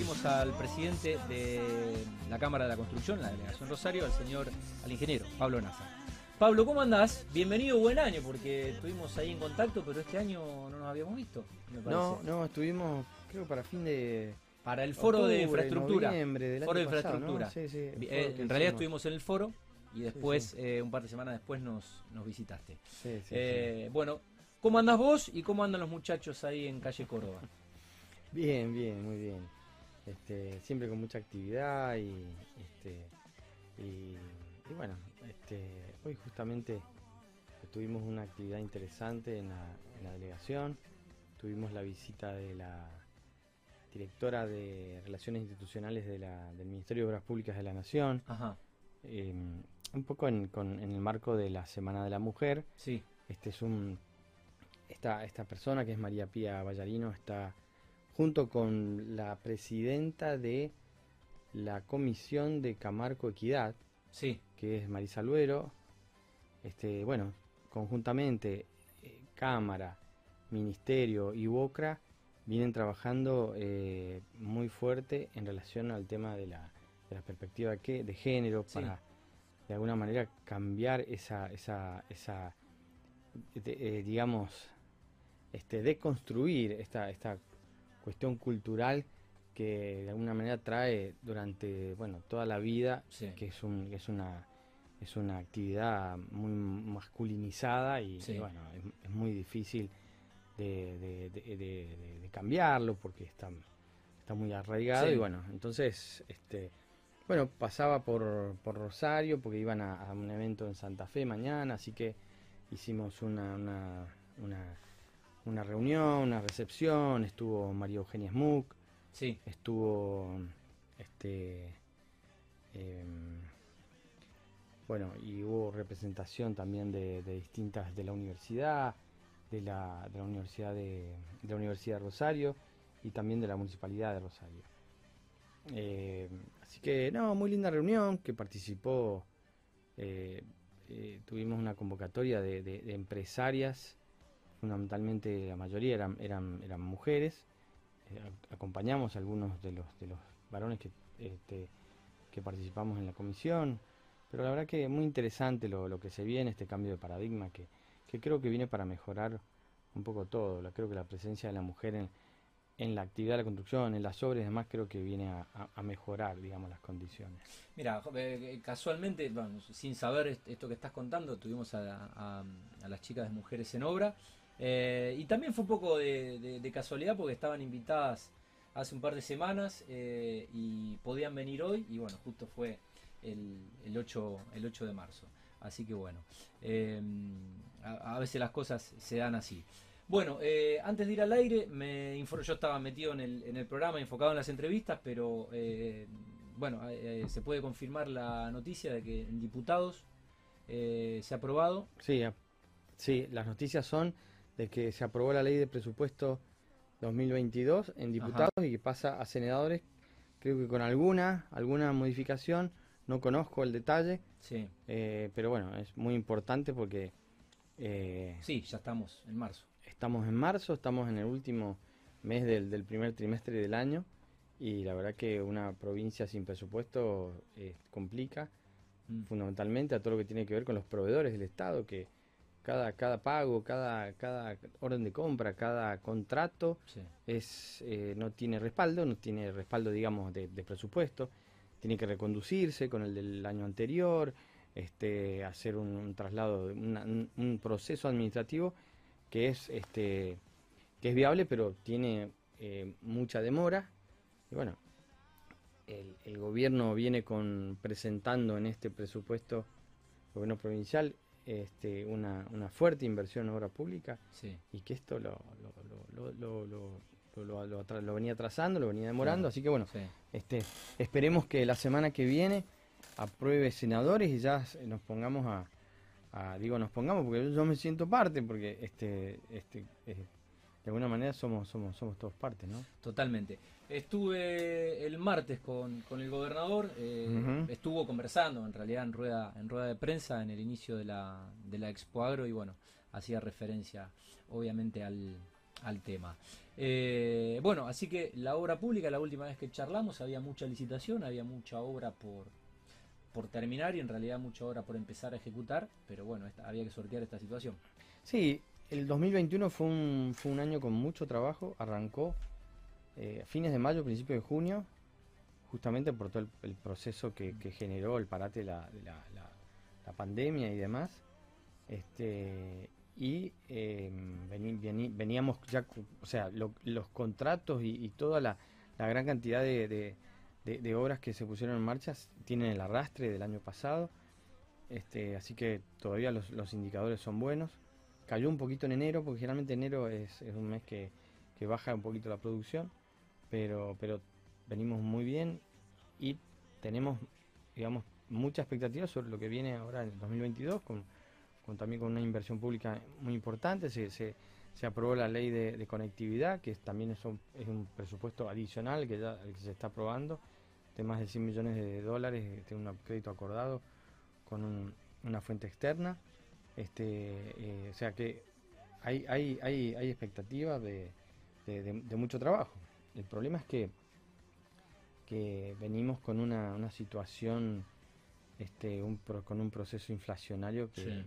recibimos al presidente de la Cámara de la Construcción, la delegación Rosario, al señor, al ingeniero Pablo Naza. Pablo, ¿cómo andás? Bienvenido, buen año, porque estuvimos ahí en contacto, pero este año no nos habíamos visto, me. No, no, estuvimos, creo, para fin de. Para el foro de infraestructura. del Foro de año pasado, infraestructura. ¿no? Sí, sí, eh, en realidad estuvimos en el foro y después, sí. eh, un par de semanas después, nos, nos visitaste. Sí, sí, Eh, Bueno, ¿cómo andás vos y cómo andan los muchachos ahí en calle Córdoba? Bien, bien, muy bien. Este, siempre con mucha actividad y, este, y, y bueno, este, hoy justamente tuvimos una actividad interesante en la, en la delegación. Tuvimos la visita de la directora de Relaciones Institucionales de la- del Ministerio de Obras Públicas de la Nación. Ajá, eh, un poco en, con- en el marco de la Semana de la Mujer. sí, Este es un esta, esta persona que es María Pía Ballarino está junto con la presidenta de la Comisión de Camarco Equidad, sí, que es Marisa Luero. Este, bueno, conjuntamente eh, Cámara, Ministerio y Bocra vienen trabajando eh, muy fuerte en relación al tema de la, de la perspectiva que, de género Sí. para de alguna manera cambiar esa, esa, esa de- eh, digamos, este, deconstruir esta, esta cuestión cultural que de alguna manera trae durante bueno toda la vida Sí. que es un que es una es una actividad muy masculinizada y, Sí. y bueno es, es muy difícil de, de- de- de- de- de cambiarlo porque está está muy arraigado Sí. y bueno entonces este bueno pasaba por, por Rosario porque iban a, a un evento en Santa Fe mañana así que hicimos una una, una una reunión, una recepción, estuvo María Eugenia Smook, sí, estuvo este em, bueno y hubo representación también de, de distintas de la universidad de la, de la universidad de, de la universidad de Rosario y también de la municipalidad de Rosario. Eh, así que no muy linda reunión que participó eh, eh, tuvimos una convocatoria de empresarias fundamentalmente la mayoría eran eran, eran mujeres. Eh, ac- acompañamos a algunos de los de los varones que este, que participamos en la comisión. Pero la verdad que muy interesante lo, lo que se viene este cambio de paradigma que, que creo que viene para mejorar un poco todo. Creo que la presencia de la mujer en, en la actividad de la construcción en las obras y demás creo que viene a, mejorar digamos las condiciones. Mira, jo- eh, casualmente, bueno, sin saber est- esto que estás contando, tuvimos a, a- a las chicas de Mujeres en Obra. Eh, y también fue un poco de, casualidad porque estaban invitadas hace un par de semanas eh, y podían venir hoy. Y bueno, justo fue el, el 8, el 8 de marzo. Así que bueno, eh, a, veces las cosas se dan así. Bueno, eh, antes de ir al aire, me infor- yo estaba metido en el, en el programa, enfocado en las entrevistas, pero bueno, se puede confirmar la noticia de que en diputados se ha aprobado. Sí, sí, las noticias son de que se aprobó la ley de presupuesto 2022 en diputados y que pasa a senadores, creo que con alguna, alguna modificación, no conozco el detalle, Sí, eh, pero bueno, es muy importante porque eh, sí, ya estamos en marzo. estamos en marzo, estamos en el último mes del, del primer trimestre del año y la verdad que una provincia sin presupuesto eh, complica Mm. fundamentalmente a todo lo que tiene que ver con los proveedores del Estado, que cada, cada pago, cada, cada orden de compra, cada contrato Sí, es eh, no tiene respaldo, no tiene respaldo, digamos, de, de presupuesto, tiene que reconducirse con el del año anterior, este, hacer un, un traslado, una- un, un proceso administrativo que es, este, que es viable, pero tiene eh, mucha demora. Y bueno, el, el gobierno viene con presentando en este presupuesto, gobierno provincial, este, una, una fuerte inversión en obra pública sí. y que esto lo, lo, lo, lo, lo, lo- lo- venía atrasando, lo venía demorando, así que bueno, sí. este, esperemos que la semana que viene apruebe senadores y ya nos pongamos a, a- digo nos pongamos porque yo, yo me siento parte porque este, este, eh, de alguna manera somos, somos, somos todos partes, ¿no? Totalmente. Estuve el martes con, con el gobernador, eh, estuvo conversando en realidad en rueda, en rueda de prensa en el inicio de la, de la Expo Agro y bueno, hacía referencia obviamente al, al tema. Eh, bueno, así que la obra pública, la última vez que charlamos, había mucha licitación, había mucha obra por, por terminar y en realidad mucha obra por empezar a ejecutar, pero bueno, había que sortear esta situación. Sí, el 2021 fue un, fue un año con mucho trabajo, arrancó eh, fines de mayo, principios de junio, justamente por todo el, proceso que, generó el parate de la, la, pandemia y demás. Este, y em, veníamos ya, o sea, los contratos y, toda la, gran cantidad de, obras que se pusieron en marcha tienen el arrastre del año pasado. Este, así que todavía los, indicadores son buenos. Cayó un poquito en enero, porque generalmente enero es, un mes que, baja un poquito la producción pero, pero venimos muy bien y tenemos, digamos, mucha expectativa sobre lo que viene ahora en el 2022, con, con también con una inversión pública muy importante. Se, se, se aprobó la ley de, conectividad, que también es un, es un, presupuesto adicional que que se está aprobando, de más de 100 millones de dólares, tiene un crédito acordado con una fuente externa. Este, eh, o sea que hay, hay, hay, hay expectativas de, de mucho trabajo. El problema es que, que venimos con una, una situación, este, un, con un proceso inflacionario que,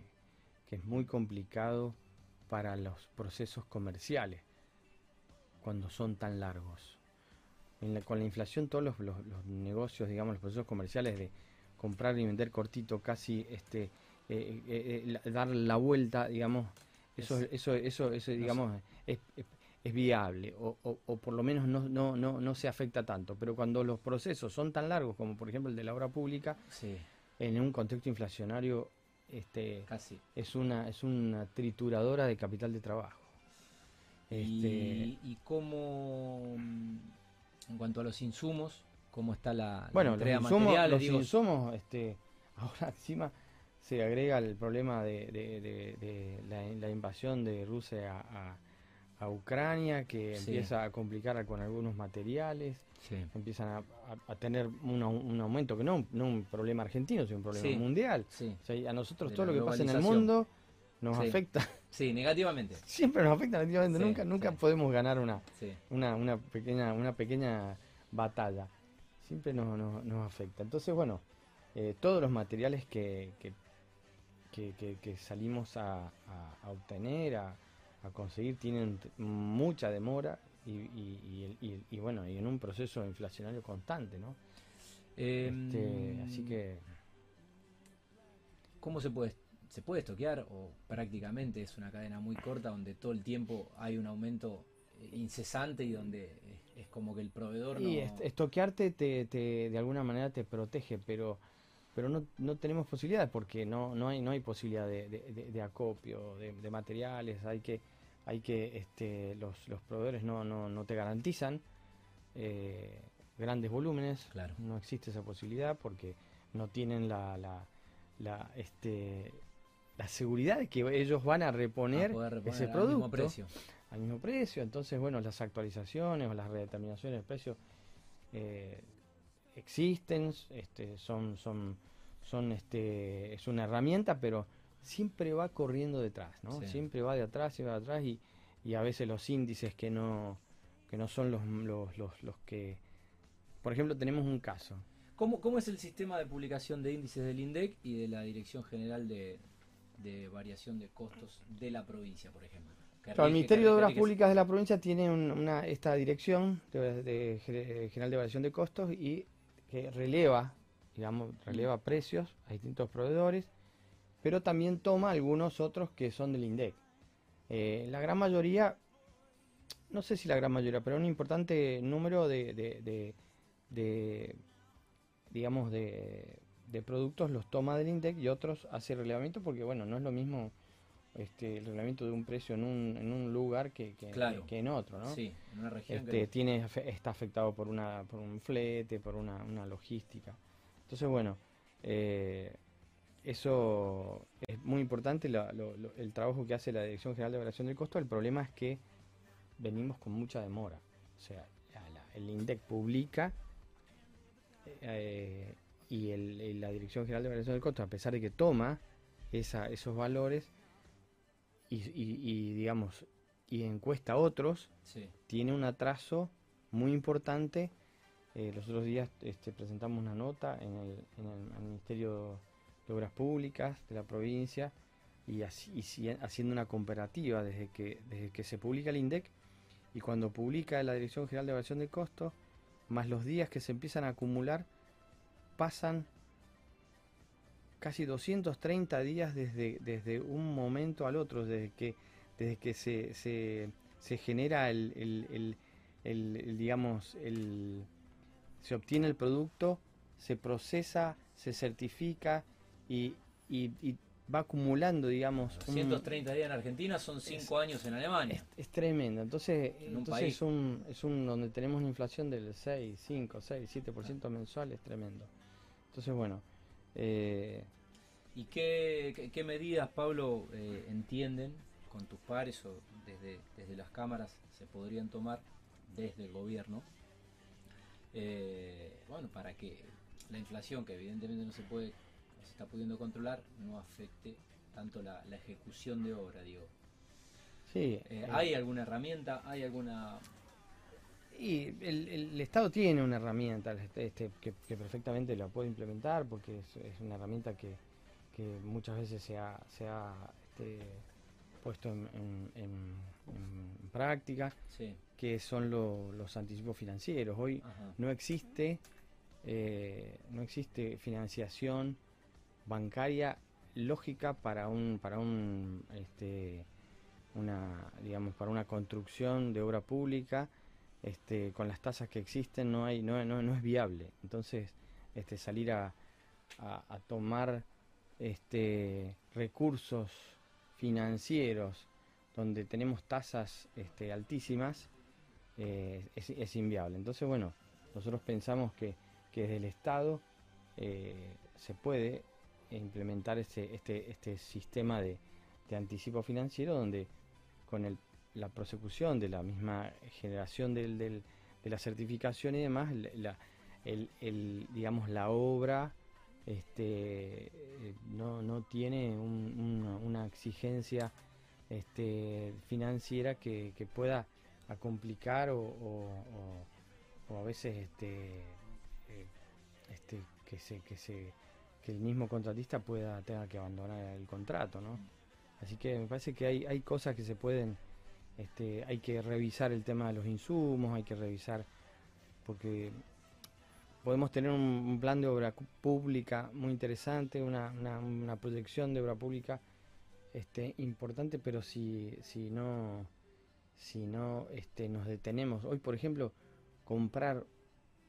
que es muy complicado para los procesos comerciales cuando son tan largos. con la inflación todos los, los, negocios, digamos, los procesos comerciales de comprar y vender cortito, casi este, eh, eh, eh, dar la vuelta, digamos, eso, eso, eso, eso, digamos, es, es viable o, o, por lo menos no, no, no, no, se afecta tanto. Pero cuando los procesos son tan largos como por ejemplo el de la obra pública, en un contexto inflacionario este, Casi. Es, una, es una trituradora de capital de trabajo. Este... ¿Y, y cómo, mm, en cuanto a los insumos, cómo está la, bueno, los insumos, los insumos este, ahora encima se agrega el problema de, de, la, invasión de Rusia a a Ucrania, que empieza a complicar con algunos materiales, empiezan a, tener un, aumento, que no, no un problema argentino, sino un problema mundial. a nosotros todo lo que pasa en el mundo nos afecta. Sí, negativamente. Siempre nos afecta negativamente, nunca, nunca podemos ganar una, una, una, pequeña, una pequeña batalla. Siempre nos, nos, afecta. Entonces, bueno, eh, todos los materiales que, que, que, salimos a, a obtener, a, a conseguir tienen mucha demora y, bueno, y en un proceso inflacionario constante, ¿no? Em, este, así que... ¿Cómo se puede, se puede estoquear o prácticamente es una cadena muy corta donde todo el tiempo hay un aumento eh, incesante y donde es, como que el proveedor y estoquearte te, te, de alguna manera te protege, pero pero no, no tenemos posibilidades porque no, no hay no hay posibilidad de, de, acopio de, materiales hay que hay que este, los, los proveedores no, no, no te garantizan eh, grandes volúmenes, claro. no existe esa posibilidad porque no tienen la, la, la, este, la seguridad de que ellos van a reponer, ese producto al mismo precio. Al mismo precio, entonces bueno, las actualizaciones o las redeterminaciones de precio eh, existen, este, son, son, son este, es una herramienta, pero siempre va corriendo detrás, ¿no? Siempre va de atrás y va de atrás y, y, a veces los índices que no, que no son los, los, los, los que... Por ejemplo, tenemos un caso. ¿Cómo, ¿Cómo es el sistema de publicación de índices del INDEC y de la Dirección General de, de Variación de Costos de la provincia, por ejemplo? el Ministerio de Obras Públicas de la provincia tiene una, esta dirección de, general de variación de costos y que releva, digamos, releva precios a distintos proveedores pero también toma algunos otros que son del INDEC. Eh, la gran mayoría, no sé si la gran mayoría, pero un importante número de, digamos, de, productos los toma del INDEC y otros hace relevamiento porque, bueno, no es lo mismo este, el relevamiento de un precio en un, en un lugar que, que, en otro, ¿no? Sí, en una región. Este, tiene, está afectado por, una, por un flete, por una, una logística. Entonces, bueno, eh, eso es muy importante, el trabajo que hace la Dirección General de Evaluación del Costo. El problema es que venimos con mucha demora. O sea, el INDEC publica eh, y la Dirección General de Evaluación del Costo, a pesar de que toma esos valores y, digamos, y encuesta a otros, Sí. tiene un atraso muy importante. Eh, los otros días este, presentamos una nota en el, en el- Ministerio de Obras Públicas de la provincia y, así- y si- haciendo una comparativa desde que, desde que se publica el INDEC y cuando publica la Dirección General de Evaluación de Costos, más los días que se empiezan a acumular, pasan casi 230 días desde, desde un momento al otro, desde que, desde que se, se, se genera el, el- el- digamos, el, se obtiene el producto, se procesa, se certifica y, y- y va acumulando, digamos, un- 130 días en Argentina son 5 años en Alemania. es, es tremendo. Entonces, En un entonces país. es un, es un donde tenemos una inflación del 6, 5, 6, 7% mensual, es tremendo. Entonces, bueno, eh, ¿Y qué, qué- qué medidas, Pablo, eh, entienden con tus pares o desde, desde las cámaras se podrían tomar desde el gobierno? eh, bueno, para que la inflación, que evidentemente no se puede, no se está pudiendo controlar, no afecte tanto la, la ejecución de obra, digo. sí. Eh, eh, ¿Hay alguna herramienta? ¿Hay alguna...? Y el, el Estado tiene una herramienta este, este, que, que perfectamente la puede implementar porque es, es una herramienta que, que muchas veces se ha, se ha este, puesto en, en- en- en práctica, Sí, que son lo- los anticipos financieros. Hoy ajá. no existe, eh, no existe financiación bancaria lógica para un, para un, este, una, digamos, para una construcción de obra pública, este, con las tasas que existen no hay, no, no, no es viable. Entonces, este, salir a, a, tomar este, recursos financieros donde tenemos tasas este, altísimas eh, es, es inviable. Entonces, bueno, nosotros pensamos que, que desde el Estado eh, se puede implementar este, este, este sistema de, de anticipo financiero donde con el- la prosecución de la misma generación del, del- de la certificación y demás, la, el, el, digamos, la obra este, eh, no, no tiene un- una, exigencia este, financiera que, que pueda a complicar o, o- o- o a veces este, eh, este, que, se, que, se, que el mismo contratista pueda tenga que abandonar el contrato, ¿no? Así que me parece que hay, hay cosas que se pueden, este, hay que revisar el tema de los insumos, hay que revisar, porque podemos tener un, plan de obra pública muy interesante, una, una, una proyección de obra pública este, importante, pero si, si no, si no este, nos detenemos, hoy por ejemplo, comprar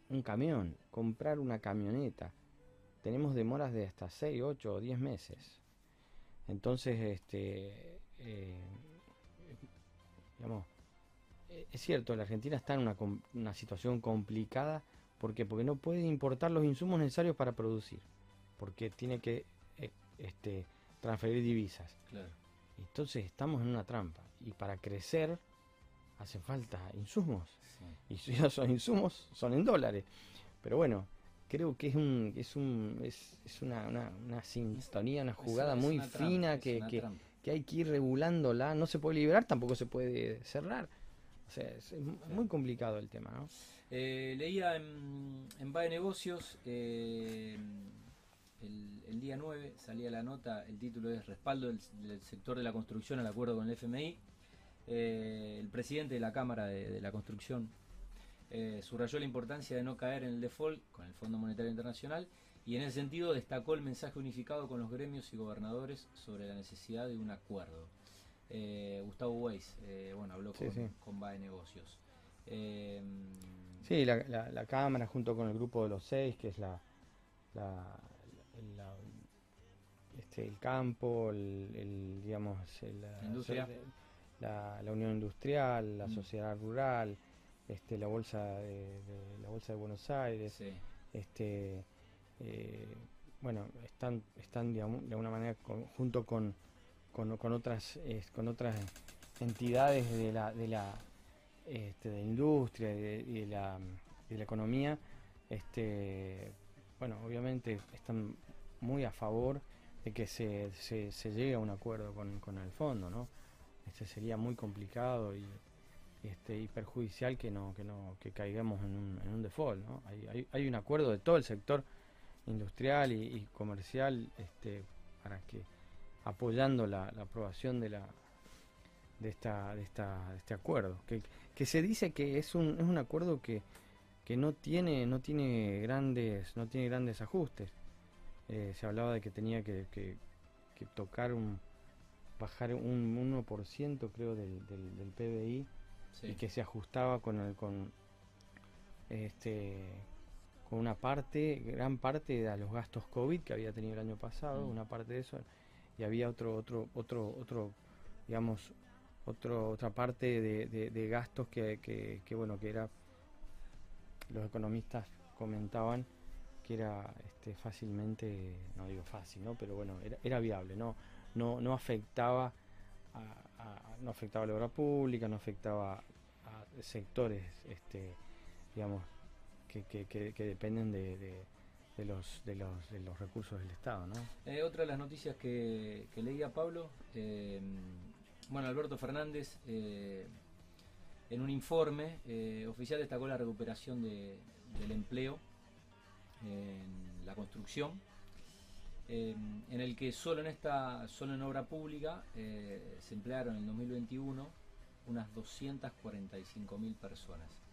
un camión, comprar una camioneta, tenemos demoras de hasta 6, 8 o 10 meses. Entonces, este, eh, digamos, eh, es cierto, la Argentina está en una, una situación complicada. ¿Por qué? Porque no puede importar los insumos necesarios para producir. Porque tiene que eh, este, transferir divisas. Claro. Entonces estamos en una trampa. Y para crecer hace falta insumos. sí. Y si esos insumos son en dólares. Pero bueno, creo que es un es un es, es una, una, una sintonía, una jugada es muy una fina que. Que hay que ir regulándola. No se puede liberar, tampoco se puede cerrar. O sea, es, muy complicado el tema, ¿no? Eh, leía en, en BAE Negocios, eh, el, el día 9 salía la nota, el título es Respaldo del, del sector de la construcción al acuerdo con el FMI. Eh, el presidente de la Cámara de, de la Construcción eh, subrayó la importancia de no caer en el default con el Fondo Monetario Internacional y en ese sentido destacó el mensaje unificado con los gremios y gobernadores sobre la necesidad de un acuerdo. Eh, Gustavo Weiss, eh, bueno, habló Sí, con, sí. con BAE Negocios. Eh, Sí, la, la, la Cámara junto con el grupo de los seis, que es la, este, el campo, el, el, digamos, el- la, Industria. la, la Unión Industrial, la Mm. Sociedad Rural, este, la bolsa de, de- la bolsa de Buenos Aires, sí. este, eh, bueno, están, están de alguna manera con- junto con, con, con otras, con otras entidades de la, de la, este, de la industria y de, de la, de la economía, este, bueno, obviamente están muy a favor de que se, se, llegue a un acuerdo con, con el fondo, ¿no? este, sería muy complicado y, este, y perjudicial que no, que no, que caigamos en un, en un default, ¿no? Hay, hay, un acuerdo de todo el sector industrial y, comercial este, para que apoyando la, aprobación de la de esta, de esta de este acuerdo que, que se dice que es un, es un acuerdo que, que no tiene no tiene grandes no tiene grandes ajustes. Eh, se hablaba de que tenía que, que, tocar un bajar un 1% creo del, del, del PBI y que se ajustaba con el con este con una parte gran parte de los gastos covid que había tenido el año pasado mm. una parte de eso y había otro otro otro otro digamos otro otra parte de, de, gastos que, que, bueno que era los economistas comentaban que era este, fácilmente no digo fácil no pero bueno era, era viable no no no afectaba a, no afectaba a la obra pública no afectaba a sectores este digamos que, dependen de de los, de los, de los recursos del Estado. ¿no? Eh, otra de las noticias que, leía Pablo, eh, bueno, Alberto Fernández, eh, en un informe oficial destacó la recuperación de, del empleo en la construcción, en el que solo en esta solo en obra pública se emplearon en el 2021 unas 245 mil personas.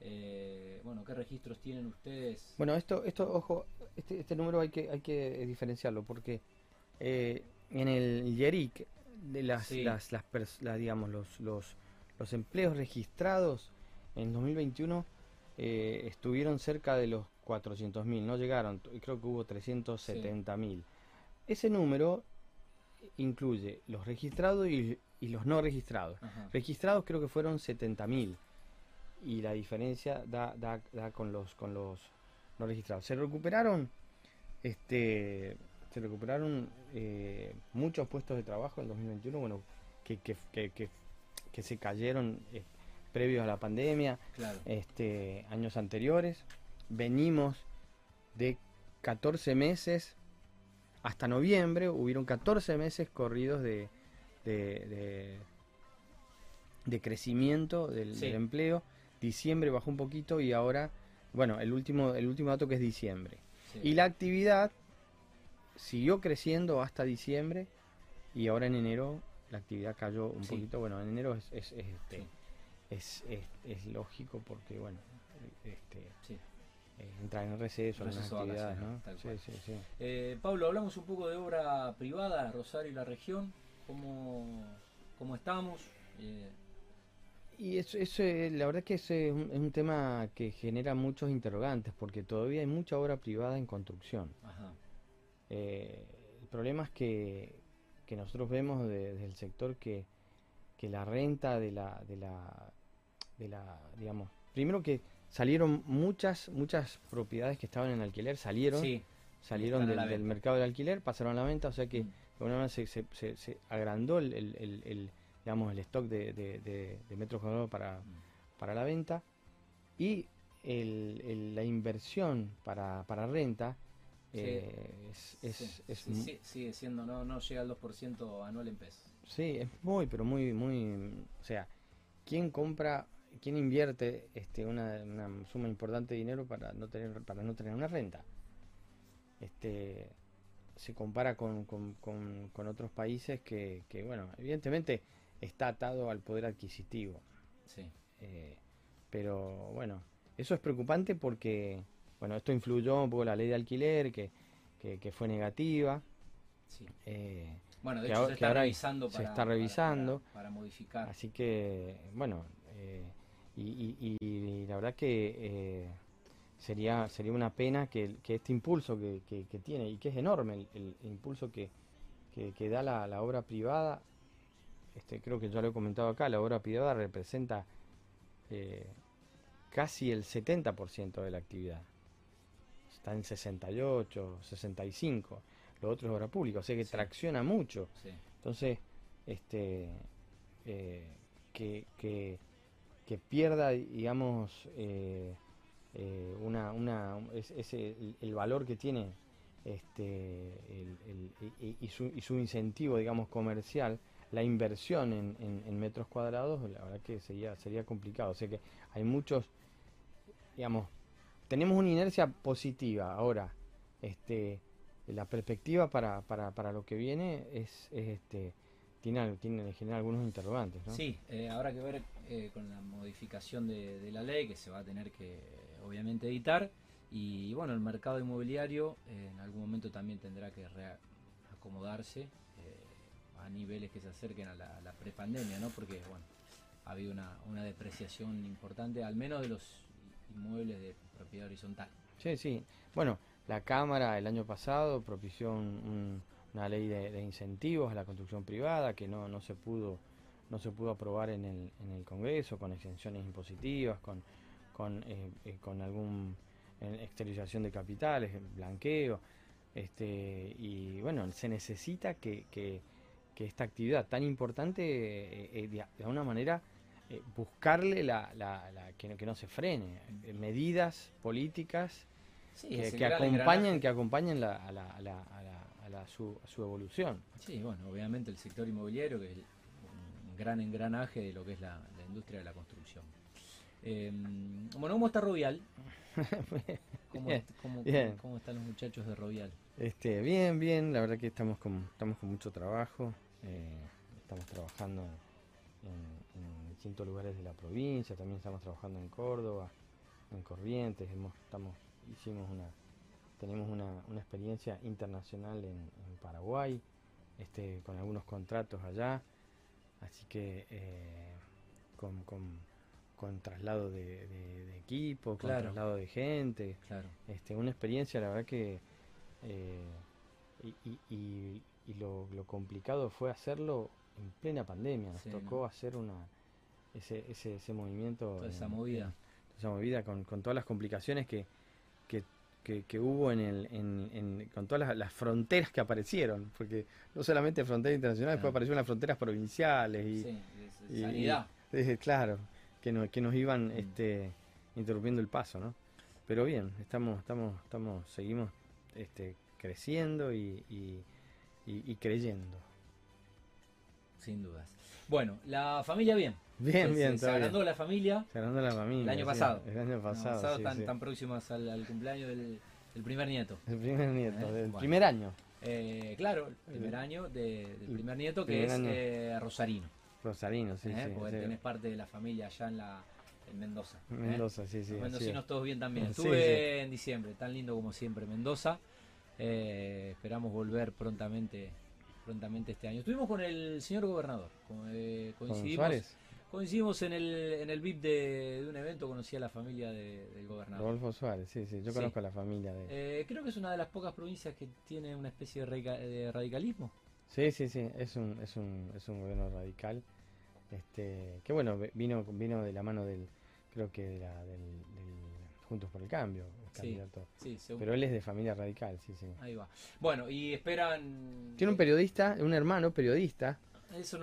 Eh, bueno, ¿qué registros tienen ustedes? Bueno, esto, esto, ojo, este, este número hay que, hay que diferenciarlo porque eh, en el YERIC de las, las, las, digamos, los, los, los empleos registrados en 2021 eh, estuvieron cerca de los 400.000, no llegaron, creo que hubo 370.000. Ese número incluye los registrados y, los no registrados. Registrados creo que fueron 70.000 y la diferencia da, da, da con los con los no registrados. Se recuperaron este se recuperaron eh, muchos puestos de trabajo en 2021, bueno, que, que, que, que, se cayeron eh, previos a la pandemia, este años anteriores. Venimos de 14 meses hasta noviembre, hubieron 14 meses corridos de, de, de, crecimiento del, del empleo diciembre bajó un poquito y ahora, bueno, el último, el último dato que es diciembre. Y la actividad siguió creciendo hasta diciembre y ahora en enero la actividad cayó un poquito. Bueno, en enero es, es, este, es, es, lógico porque, bueno, este, eh, entra en receso las actividades, ¿no? Eh, Pablo, hablamos un poco de obra privada, Rosario y la región. ¿Cómo, cómo estamos? Eh, y eso, eso, eh, la verdad que ese es un, tema que genera muchos interrogantes, porque todavía hay mucha obra privada en construcción. Eh, el problema es que, que nosotros vemos desde el sector que, que la renta de la, de la, de la, digamos, primero que salieron muchas, muchas propiedades que estaban en alquiler, salieron, salieron del, mercado del alquiler, pasaron a la venta, o sea que mm. de alguna manera se, se, se, agrandó el, el digamos, el stock de, de, metros cuadrados para, para, la venta y el, la inversión para, para renta eh, es, sigue siendo, no, no llega al 2% anual en pesos. Sí, es muy, pero muy, muy, o sea, ¿quién compra, quién invierte este, una, una suma importante de dinero para no tener, para no tener una renta? Este, se compara con, con, con, con otros países que, que, bueno, evidentemente está atado al poder adquisitivo. Sí. Eh, pero bueno, eso es preocupante porque, bueno, esto influyó un poco la ley de alquiler, que, que, fue negativa. Sí. Eh, bueno, de hecho se está revisando para, se está revisando para, modificar. Así que, bueno, eh, y, y, la verdad que sería sería una pena que, que este impulso que, que, tiene, y que es enorme el, impulso que, que, da la, la obra privada este, creo que ya lo he comentado acá, la obra privada representa eh, casi el 70% de la actividad. Está en 68, 65. Lo otro es obra pública, o sea que tracciona mucho. Entonces, este, eh, que, que, pierda, digamos, eh, una, una, ese, el, valor que tiene este, el, y, su, y su incentivo, digamos, comercial, la inversión en, metros cuadrados, la verdad que sería, sería complicado. O sea que hay muchos, digamos, tenemos una inercia positiva. Ahora, este, la perspectiva para, para, para lo que viene es, este, tiene, tiene en general algunos interrogantes. Sí, eh, habrá que ver eh, con la modificación de, la ley que se va a tener que obviamente editar. Y bueno, el mercado inmobiliario eh, en algún momento también tendrá que acomodarse a niveles que se acerquen a la, prepandemia, ¿no? Porque, bueno, ha habido una, una, depreciación importante, al menos de los inmuebles de propiedad horizontal. Sí, sí. Bueno, la Cámara el año pasado propició una ley de, incentivos a la construcción privada que no, no se pudo no se pudo aprobar en el, en el Congreso con exenciones impositivas, con, con, eh, eh, con algún exteriorización de capitales, blanqueo, este, y bueno, se necesita que que esta actividad tan importante, eh, eh, de, alguna manera, eh, buscarle la, la, que, que, no se frene, medidas políticas que, acompañen, que acompañen la, a, la, a, la, a, la, su, su, evolución. Sí, bueno, obviamente el sector inmobiliario, que es un gran engranaje de lo que es la, industria de la construcción. Em, bueno, ¿cómo está Rovial? ¿Cómo, cómo, están los muchachos de Rovial? Este, bien, bien, la verdad que estamos con, estamos con mucho trabajo. Eh, estamos trabajando en, distintos lugares de la provincia, también estamos trabajando en Córdoba, en Corrientes, hemos, estamos, hicimos una, tenemos una, experiencia internacional en, Paraguay, este, con algunos contratos allá, así que eh, con, con, traslado de, equipo, con traslado de gente, este, una experiencia la verdad que eh, y, y lo, complicado fue hacerlo en plena pandemia. Nos tocó hacer una ese, ese, ese movimiento. Toda esa movida. esa movida con, con, todas las complicaciones que, que, hubo en el, en, con todas las, fronteras que aparecieron. Porque no solamente fronteras internacionales, después aparecieron las fronteras provinciales. Y, sí, sanidad. claro, que, no, que nos iban mm. este, interrumpiendo el paso, ¿no? Pero bien, estamos, estamos, estamos, seguimos este, creciendo y y, creyendo. Sin dudas. Bueno, la familia bien. Bien, pues, bien. Se, agrandó la familia. Se agrandó la familia. El año pasado. el año pasado. tan, próximos al, cumpleaños del, primer nieto. El primer nieto, ¿Eh? del primer año. Eh, claro, el primer año del primer nieto que es eh, Rosarino. Rosarino, sí, sí. Porque tenés parte de la familia allá en la en Mendoza. Mendoza, sí, sí. Los mendocinos todos bien también. Estuve en diciembre, tan lindo como siempre Mendoza. Eh, esperamos volver prontamente prontamente este año. Estuvimos con el señor gobernador. Eh, coincidimos, coincidimos en el, en el VIP de, un evento, conocí a la familia del gobernador. Rodolfo Suárez, sí, sí, yo conozco a la familia de eh, creo que es una de las pocas provincias que tiene una especie de, radicalismo. Sí, sí, sí, es un, es un, es un gobierno radical. Este, que bueno, vino, vino de la mano del, creo que de la, del Juntos por el Cambio, candidato. Pero él es de familia radical, sí, sí. Ahí va. Bueno, y esperan. Tiene un periodista, un hermano periodista,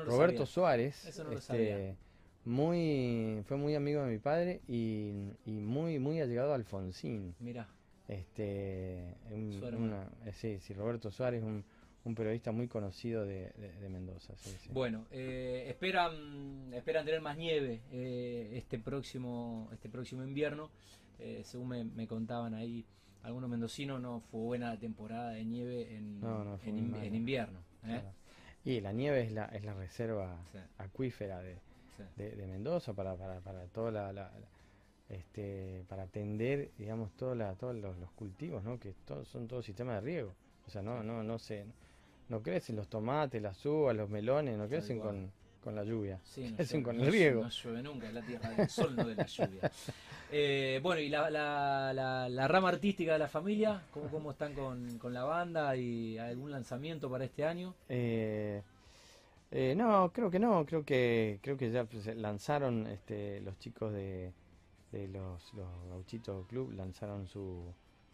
Roberto Suárez. Eso no lo sabía. Este, muy, fue muy amigo de mi padre y, muy, muy allegado a Alfonsín. Mira. Este, eh, sí, sí, Roberto Suárez, un, un periodista muy conocido de, Mendoza. Bueno, eh, esperan, esperan tener más nieve eh, este próximo, este próximo invierno. Eh, según me, contaban ahí algunos mendocinos, no fue buena temporada de nieve en, en, invierno. ¿eh? Y la nieve es la, es la reserva acuífera de, de, Mendoza para, para, para toda la, este, para atender, digamos, toda la, todos los, cultivos, ¿no? Que son todos sistemas de riego. O sea, no, no, no se, no crecen los tomates, las uvas, los melones, no crecen con, con la lluvia. Sí, no con el riego. No llueve nunca, es la tierra del sol, no de la lluvia. Eh, bueno, y la, la, la, rama artística de la familia, ¿cómo, cómo están con, con, la banda y algún lanzamiento para este año? Eh, eh, no, creo que no, creo que creo que ya lanzaron este, los chicos de, de los, los Gauchitos Club, lanzaron su,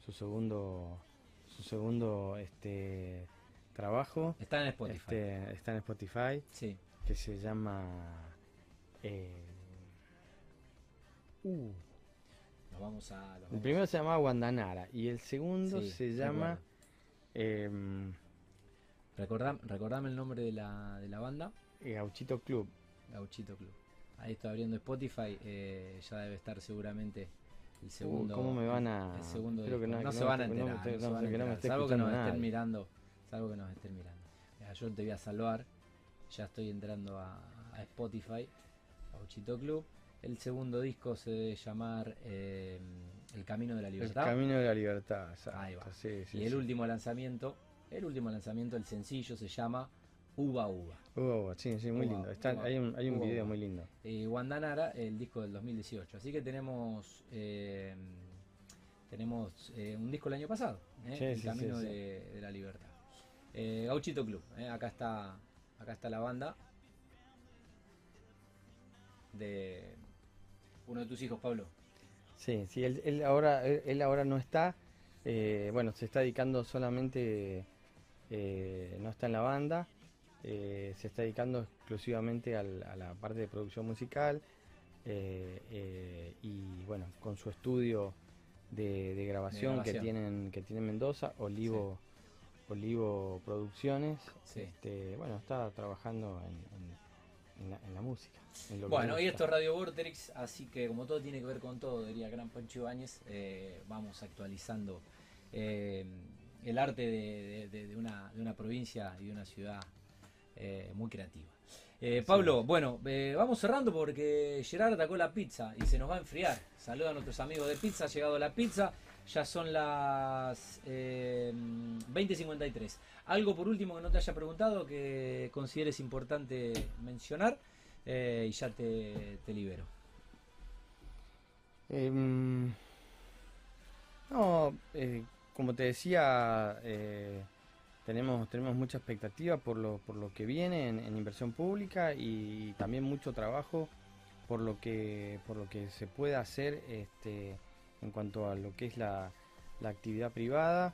su segundo su segundo este trabajo. Está en Spotify. Este, está en Spotify. Sí. Que se llama uh, vamos a. el primero se llama Guandanara y el segundo se llama. Eh, recordame, el nombre de la, de la banda. Gauchito Club. Gauchito Club. Ahí estoy abriendo Spotify, eh, ya debe estar seguramente el segundo. ¿Cómo me van a.? El segundo Espero que no, no se no- van a enterar. se van a salvo que nos estén mirando. Salvo que nos estén mirando. Mira, yo te voy a salvar. Ya estoy entrando a, a Spotify. Gauchito Club. El segundo disco se debe llamar eh, El Camino de la El Libertad. camino de la libertad. exacto, Ahí va. sí, sí, y el sí. último lanzamiento, el último lanzamiento, el sencillo, se llama Uva Uva. Uh, sí, sí, muy Uva, lindo. Está- uva, hay un, hay un uva, video uva. muy lindo. eh, Guandanara, el disco del 2018. Así que tenemos eh, tenemos eh, un disco el año pasado, El Camino de la Libertad. Eh, Gauchito Club, eh, acá está acá está la banda de uno de tus hijos, Pablo. Sí, sí, él, él ahora, él, él ahora no está, eh, bueno, se está dedicando solamente, eh, no está en la banda, se está dedicando exclusivamente al- a la parte de producción musical y bueno, con su estudio de, de grabación, que grabación. tienen que tiene en Mendoza, Olivo, Olivo Producciones, Sí. este, bueno, está trabajando en, en- en la, en la música. lo Bueno, y esto es Radio Vorterix, así que como todo tiene que ver con todo, diría Gran Pancho Ibáñez, eh, vamos actualizando eh, el arte de, de- de una, de una provincia y de una ciudad eh, muy creativa. Eh, Pablo, bueno, eh, vamos cerrando porque Gerard atacó la pizza y se nos va a enfriar. Saluda a nuestros amigos de pizza, ha llegado la pizza, ya son las eh, 20.53. Algo por último que no te haya preguntado que consideres importante mencionar eh, y ya te, te libero. Em, no, eh, como te decía, eh, tenemos, tenemos mucha expectativa por lo, por lo que viene en, inversión pública y también mucho trabajo por lo que, por lo que se puede hacer este, en cuanto a lo que es la, la actividad privada.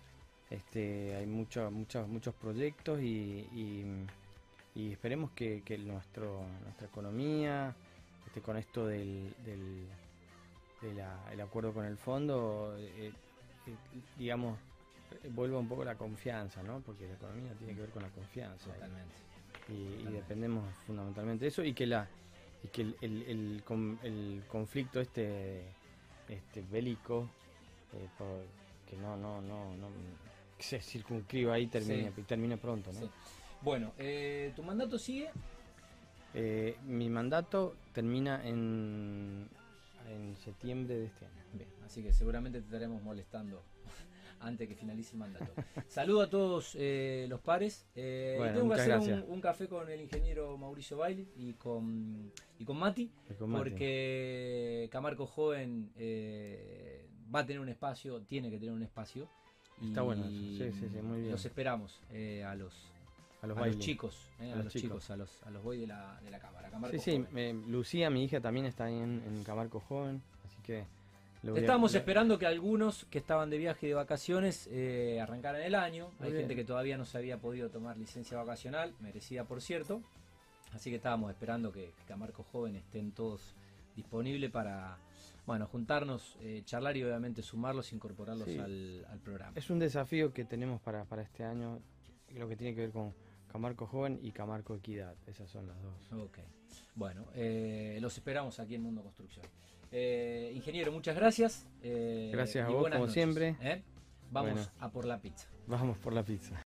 Este, hay mucho- muchos muchos proyectos y, y- y esperemos que, que nuestro, nuestra economía, este, con esto del, del, de la- el acuerdo con el fondo, eh, eh, digamos, vuelva un poco la confianza, ¿no? Porque la economía tiene que ver con la confianza. Totalmente. Y, dependemos fundamentalmente de eso y que la y que el, el- el el conflicto este este bélico eh, por- que no no no no que se circunscriba ahí termine Sí. y termine pronto, ¿no? Sí. Bueno, eh, tu mandato sigue. Eh, mi mandato termina en en septiembre de este año. Bien, así que seguramente te estaremos molestando antes que finalice el mandato. Saludo a todos eh, los pares. eh, y Bueno, tengo que hacer un, un café con el ingeniero Mauricio Bailey y con, y con Mati, El combate. porque Camarco Joven eh, va a tener un espacio, tiene que tener un espacio. Y Está bueno. Sí, sí, sí, muy bien. Los esperamos eh, a los, a los a los chicos, eh, a, A los los chicos. chicos, a los, a los boys de la, de la cámara. Camarco Sí, sí, Joven. eh, Lucía, mi hija, también está ahí en, en Camarco Joven, así que... a- Estábamos esperando que algunos que estaban de viaje y de vacaciones eh, arrancaran el año. Muy Hay bien. gente que todavía no se había podido tomar licencia vacacional, merecida por cierto. Así que estábamos esperando que, que Camarco Joven estén todos disponibles para bueno juntarnos, eh, charlar y obviamente sumarlos, incorporarlos Sí. al, al programa. Es un desafío que tenemos para, para este año, lo que tiene que ver con Camarco Joven y Camarco Equidad, esas son las dos. Ok. Bueno, eh, los esperamos aquí en Mundo Construcción. Eh, ingeniero, muchas gracias. eh, Gracias a vos, como noches, siempre. ¿eh? Vamos Bueno. a por la pizza. Vamos por la pizza.